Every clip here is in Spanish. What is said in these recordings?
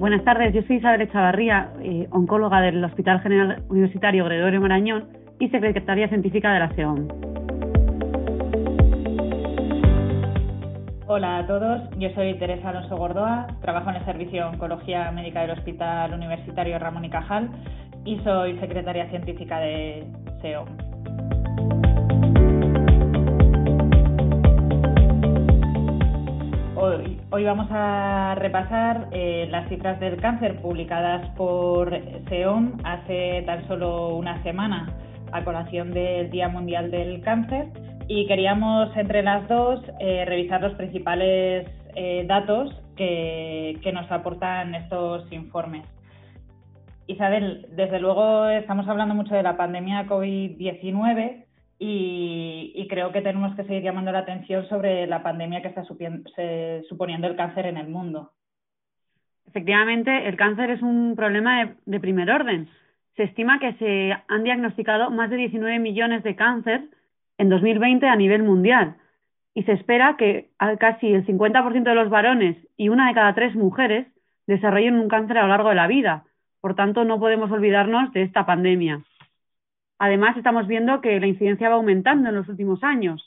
Buenas tardes, yo soy Isabel Echavarría, eh, oncóloga del Hospital General Universitario Gregorio Marañón y secretaria científica de la SEOM. Hola a todos, yo soy Teresa Alonso Gordoa, trabajo en el Servicio de Oncología Médica del Hospital Universitario Ramón y Cajal y soy secretaria científica de SEOM. Hoy, vamos a repasar eh, las cifras del cáncer publicadas por SEOM hace tan solo una semana a colación del Día Mundial del Cáncer y queríamos entre las dos eh, revisar los principales eh, datos que, que nos aportan estos informes. Isabel, desde luego estamos hablando mucho de la pandemia COVID-19 y, creo que tenemos que seguir llamando la atención sobre la pandemia que está suponiendo el cáncer en el mundo. Efectivamente, el cáncer es un problema de, primer orden. Se estima que se han diagnosticado más de 19 millones de cáncer en 2020 a nivel mundial y se espera que casi el 50% de los varones y una de cada tres mujeres desarrollen un cáncer a lo largo de la vida. Por tanto, no podemos olvidarnos de esta pandemia. Además, estamos viendo que la incidencia va aumentando en los últimos años.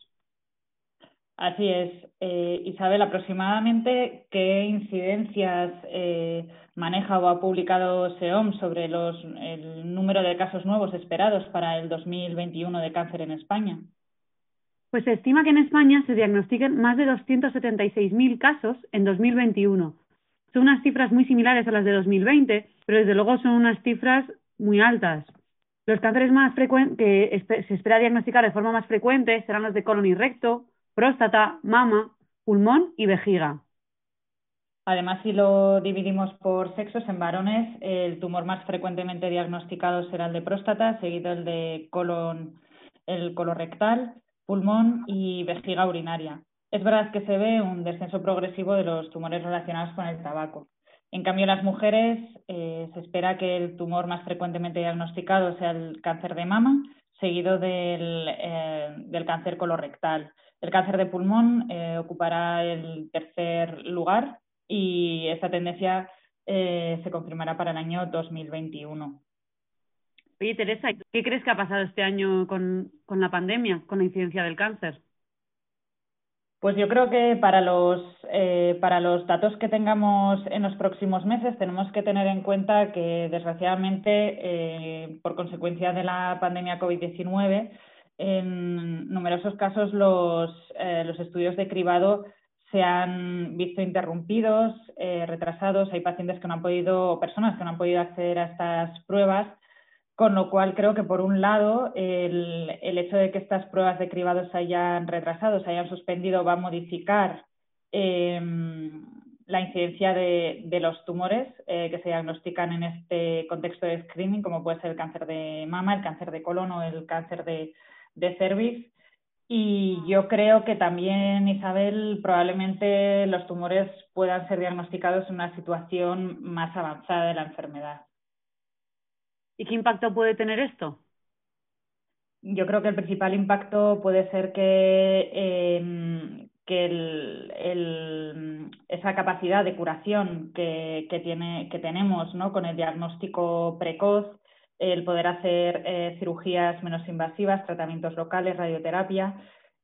Así es. Eh, Isabel, aproximadamente, ¿qué incidencias eh, maneja o ha publicado SEOM sobre los, el número de casos nuevos esperados para el 2021 de cáncer en España? Pues se estima que en España se diagnostiquen más de 276.000 casos en 2021. Son unas cifras muy similares a las de 2020, pero desde luego son unas cifras muy altas. Los cánceres más frecuentes que se espera diagnosticar de forma más frecuente serán los de colon y recto, próstata, mama, pulmón y vejiga. Además, si lo dividimos por sexos, en varones el tumor más frecuentemente diagnosticado será el de próstata, seguido el de colon, el colorectal, pulmón y vejiga urinaria. Es verdad que se ve un descenso progresivo de los tumores relacionados con el tabaco. En cambio, las mujeres eh, se espera que el tumor más frecuentemente diagnosticado sea el cáncer de mama, seguido del, eh, cáncer colorectal. El cáncer de pulmón eh, ocupará el tercer lugar y esta tendencia se confirmará para el año 2021. Oye, Teresa, ¿qué crees que ha pasado este año con la pandemia, con la incidencia del cáncer? Pues yo creo que para los, eh, para los datos que tengamos en los próximos meses tenemos que tener en cuenta que desgraciadamente eh, por consecuencia de la pandemia COVID-19 en numerosos casos los, eh, los estudios de cribado se han visto interrumpidos, retrasados. Hay pacientes que no han podido, personas que no han podido acceder a estas pruebas con lo cual creo que por un lado el, hecho de que estas pruebas de cribado se hayan retrasado, se hayan suspendido, va a modificar em, la incidencia de, los tumores eh, que se diagnostican en este contexto de screening, como puede ser el cáncer de mama, el cáncer de colon o el cáncer de, de cervix. Y yo creo que también, Isabel, probablemente los tumores puedan ser diagnosticados en una situación más avanzada de la enfermedad. ¿Y qué impacto puede tener esto? Yo creo que el principal impacto puede ser que, em, que esa capacidad de curación que, tiene, que tenemos ¿no? con el diagnóstico precoz, el poder hacer eh, cirugías menos invasivas, tratamientos locales, radioterapia,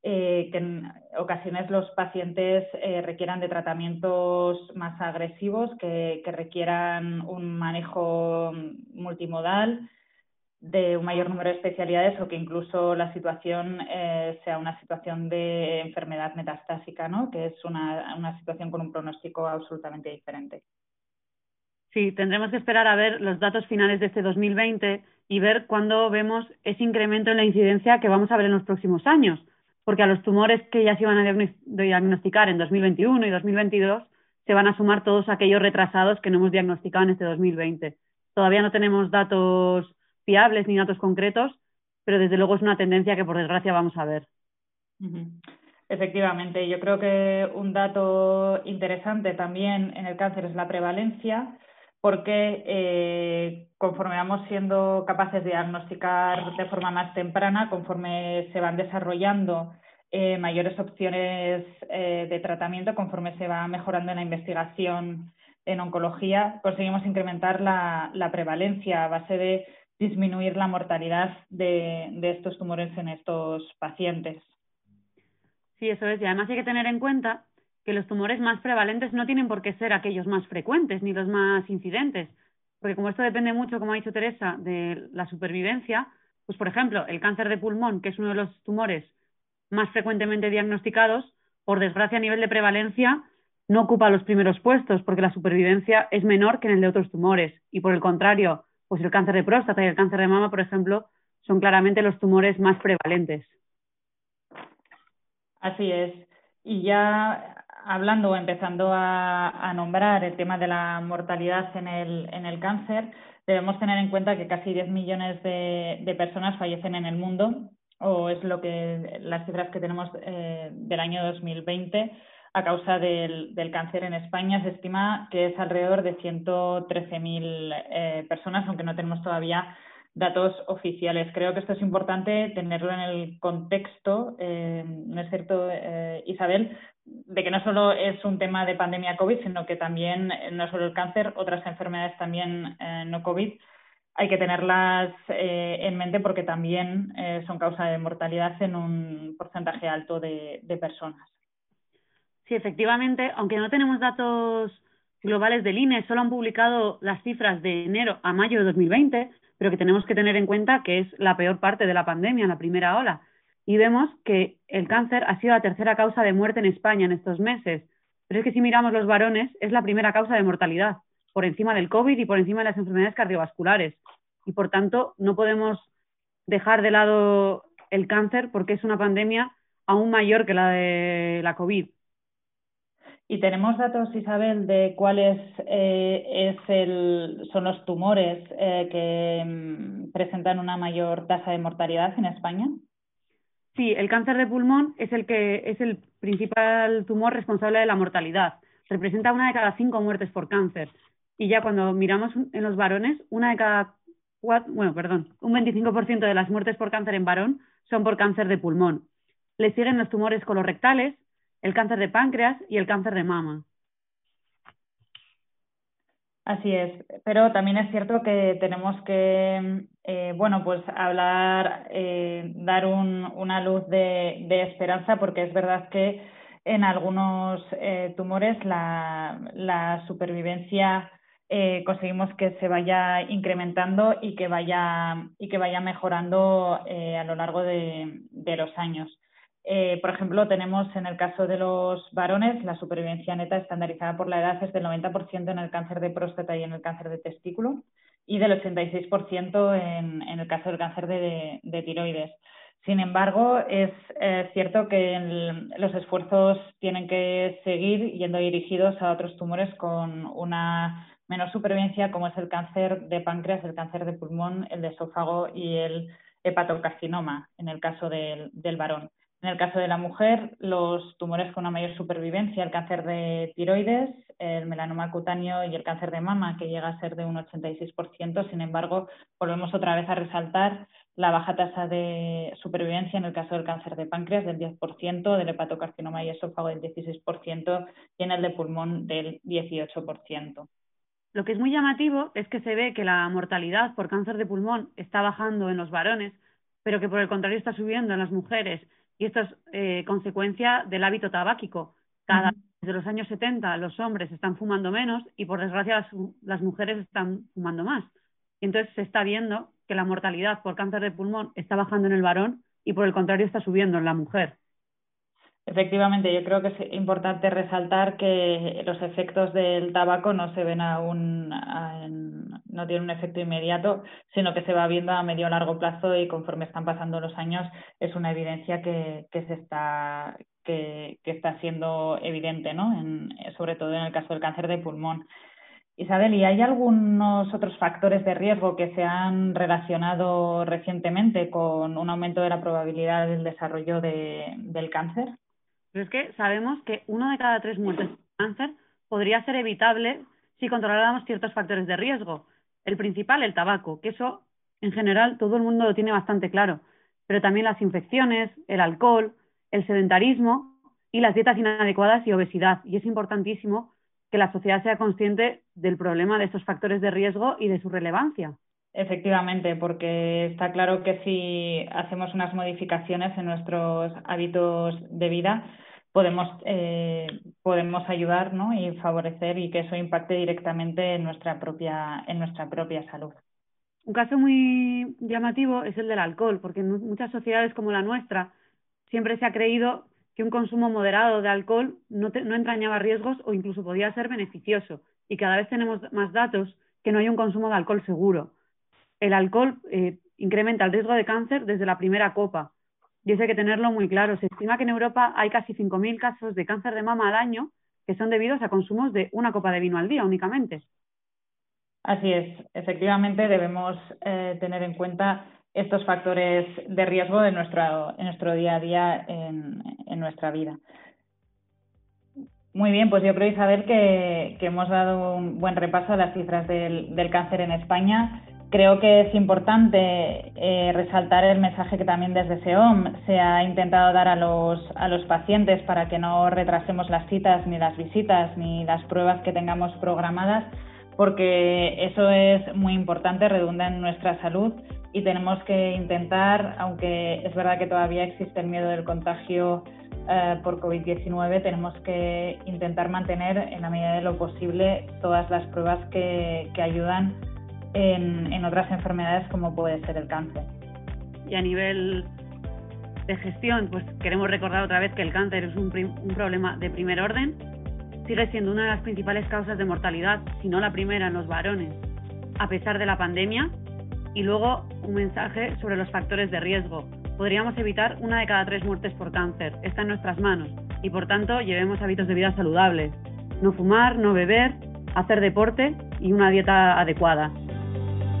eh, que en ocasiones los pacientes eh, requieran de tratamientos más agresivos, que, requieran un manejo multimodal de un mayor número de especialidades o que incluso la situación eh, sea una situación de enfermedad metastásica, ¿no? que es una, una situación con un pronóstico absolutamente diferente. Sí, tendremos que esperar a ver los datos finales de este 2020 y ver cuándo vemos ese incremento en la incidencia que vamos a ver en los próximos años, porque a los tumores que ya se iban a diagnosticar en 2021 y 2022 se van a sumar todos aquellos retrasados que no hemos diagnosticado en este 2020. Todavía no tenemos datos fiables ni datos concretos, pero desde luego es una tendencia que por desgracia vamos a ver. Efectivamente, yo creo que un dato interesante también en el cáncer es la prevalencia porque eh, conforme vamos siendo capaces de diagnosticar de forma más temprana, conforme se van desarrollando eh, mayores opciones eh, de tratamiento, conforme se va mejorando en la investigación en oncología, conseguimos incrementar la, prevalencia a base de disminuir la mortalidad de, de estos tumores en estos pacientes. Sí, eso es. Y además hay que tener en cuenta que los tumores más prevalentes no tienen por qué ser aquellos más frecuentes ni los más incidentes, porque como esto depende mucho, como ha dicho Teresa, de la supervivencia, pues por ejemplo, el cáncer de pulmón, que es uno de los tumores más frecuentemente diagnosticados, por desgracia a nivel de prevalencia, no ocupa los primeros puestos porque la supervivencia es menor que en el de otros tumores. Y por el contrario, pues el cáncer de próstata y el cáncer de mama, por ejemplo, son claramente los tumores más prevalentes. Así es. Y ya hablando o empezando a, nombrar el tema de la mortalidad en el, en el cáncer, debemos tener en cuenta que casi 10 millones de, personas fallecen en el mundo, o es lo que las cifras que tenemos eh, del año 2020 a causa del, cáncer en España. Se estima que es alrededor de 113.000 eh, personas, aunque no tenemos todavía datos oficiales. Creo que esto es importante tenerlo en el contexto, eh, ¿no es cierto, eh, Isabel? De que no solo es un tema de pandemia COVID, sino que también, eh, no solo el cáncer, otras enfermedades también no COVID, hay que tenerlas en mente porque también son causa de mortalidad en un porcentaje alto de, de personas. Sí, efectivamente, aunque no tenemos datos globales del INE, solo han publicado las cifras de enero a mayo de 2020 pero que tenemos que tener en cuenta que es la peor parte de la pandemia, la primera ola. Y vemos que el cáncer ha sido la tercera causa de muerte en España en estos meses. Pero es que si miramos los varones, es la primera causa de mortalidad, por encima del COVID y por encima de las enfermedades cardiovasculares. Y por tanto, no podemos dejar de lado el cáncer porque es una pandemia aún mayor que la de la COVID. Y tenemos datos, Isabel, de cuáles eh, son los tumores eh, que mm, presentan una mayor tasa de mortalidad en España. Sí, el cáncer de pulmón es el que es el principal tumor responsable de la mortalidad. Representa una de cada cinco muertes por cáncer. Y ya cuando miramos en los varones, una de cada cuatro, bueno, perdón, un 25% de las muertes por cáncer en varón son por cáncer de pulmón. Le siguen los tumores colorectales, el cáncer de páncreas y el cáncer de mama. Así es, pero también es cierto que tenemos que, eh, bueno, pues hablar, eh, dar una luz de, esperanza, porque es verdad que en algunos eh, tumores la, supervivencia conseguimos que se vaya incrementando y que vaya y que vaya mejorando a lo largo de los años. Eh, por ejemplo, tenemos en el caso de los varones la supervivencia neta estandarizada por la edad es del 90% en el cáncer de próstata y en el cáncer de testículo y del 86% en, en el caso del cáncer de, tiroides. Sin embargo, es eh, cierto que los esfuerzos tienen que seguir yendo dirigidos a otros tumores con una menor supervivencia, como es el cáncer de páncreas, el cáncer de pulmón, el de esófago y el hepatocarcinoma, en el caso del varón. En el caso de la mujer, los tumores con una mayor supervivencia, el cáncer de tiroides, el melanoma cutáneo y el cáncer de mama, que llega a ser de un 86%. Sin embargo, volvemos otra vez a resaltar la baja tasa de supervivencia en el caso del cáncer de páncreas del 10%, del hepatocarcinoma y esófago del 16% y en el de pulmón del 18%. Lo que es muy llamativo es que se ve que la mortalidad por cáncer de pulmón está bajando en los varones, pero que por el contrario está subiendo en las mujeres y esto es eh, consecuencia del hábito tabáquico. Cada desde los años 70 los hombres están fumando menos y por desgracia las, mujeres están fumando más. Y entonces se está viendo que la mortalidad por cáncer de pulmón está bajando en el varón y por el contrario está subiendo en la mujer. Efectivamente, yo creo que es importante resaltar que los efectos del tabaco no se ven aún, no tienen un efecto inmediato, sino que se va viendo a medio o largo plazo y conforme están pasando los años es una evidencia que, se está que, está siendo evidente, ¿no? En, sobre todo en el caso del cáncer de pulmón. Isabel, ¿y hay algunos otros factores de riesgo que se han relacionado recientemente con un aumento de la probabilidad del desarrollo de, del cáncer? Pero es que sabemos que uno de cada tres muertes por cáncer podría ser evitable si controláramos ciertos factores de riesgo. El principal, el tabaco, que eso en general todo el mundo lo tiene bastante claro, pero también las infecciones, el alcohol, el sedentarismo y las dietas inadecuadas y obesidad. Y es importantísimo que la sociedad sea consciente del problema de estos factores de riesgo y de su relevancia. Efectivamente, porque está claro que si hacemos unas modificaciones en nuestros hábitos de vida, podemos, eh, podemos ayudar ¿no? y favorecer y que eso impacte directamente en nuestra propia, en nuestra propia salud. Un caso muy llamativo es el del alcohol, porque en muchas sociedades como la nuestra siempre se ha creído que un consumo moderado de alcohol no, no entrañaba riesgos o incluso podía ser beneficioso. Y cada vez tenemos más datos que no hay un consumo de alcohol seguro el alcohol eh, incrementa el riesgo de cáncer desde la primera copa. Y eso hay que tenerlo muy claro. Se estima que en Europa hay casi 5.000 casos de cáncer de mama al año que son debidos a consumos de una copa de vino al día únicamente. Así es. Efectivamente, debemos eh, tener en cuenta estos factores de riesgo de nuestro, en nuestro día a día en, nuestra vida. Muy bien, pues yo creo, Isabel, que, que hemos dado un buen repaso a las cifras del, del cáncer en España. Creo que es importante eh, resaltar el mensaje que también desde SEOM se ha intentado dar a los, a los pacientes para que no retrasemos las citas, ni las visitas, ni las pruebas que tengamos programadas, porque eso es muy importante, redunda en nuestra salud y tenemos que intentar, aunque es verdad que todavía existe el miedo del contagio eh, por COVID-19, tenemos que intentar mantener en la medida de lo posible todas las pruebas que, que ayudan en, otras enfermedades como puede ser el cáncer. Y a nivel de gestión, pues queremos recordar otra vez que el cáncer es un, un, problema de primer orden, sigue siendo una de las principales causas de mortalidad, si no la primera en los varones, a pesar de la pandemia. Y luego un mensaje sobre los factores de riesgo. Podríamos evitar una de cada tres muertes por cáncer, está en nuestras manos, y por tanto llevemos hábitos de vida saludables. No fumar, no beber, hacer deporte y una dieta adecuada.